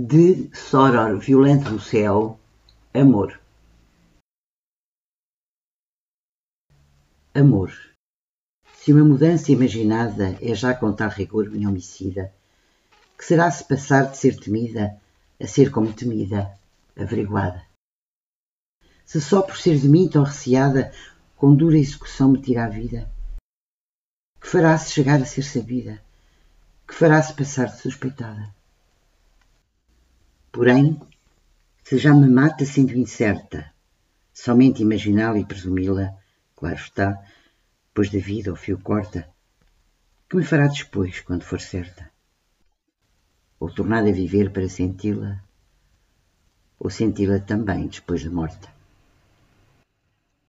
De soror violento do céu, amor. Amor. Se uma mudança imaginada é já com tal rigor minha homicida, que será se passar de ser temida a ser como temida, averiguada? Se só por ser de mim tão receada, com dura execução me tira a vida, que fará-se chegar a ser sabida, que fará-se passar de suspeitada? Porém, se já me mata sendo incerta, somente imaginá-la e presumi-la, claro está, pois da vida o fio corta, que me fará depois, quando for certa? Ou tornar a viver para senti-la, ou senti-la também depois de morta?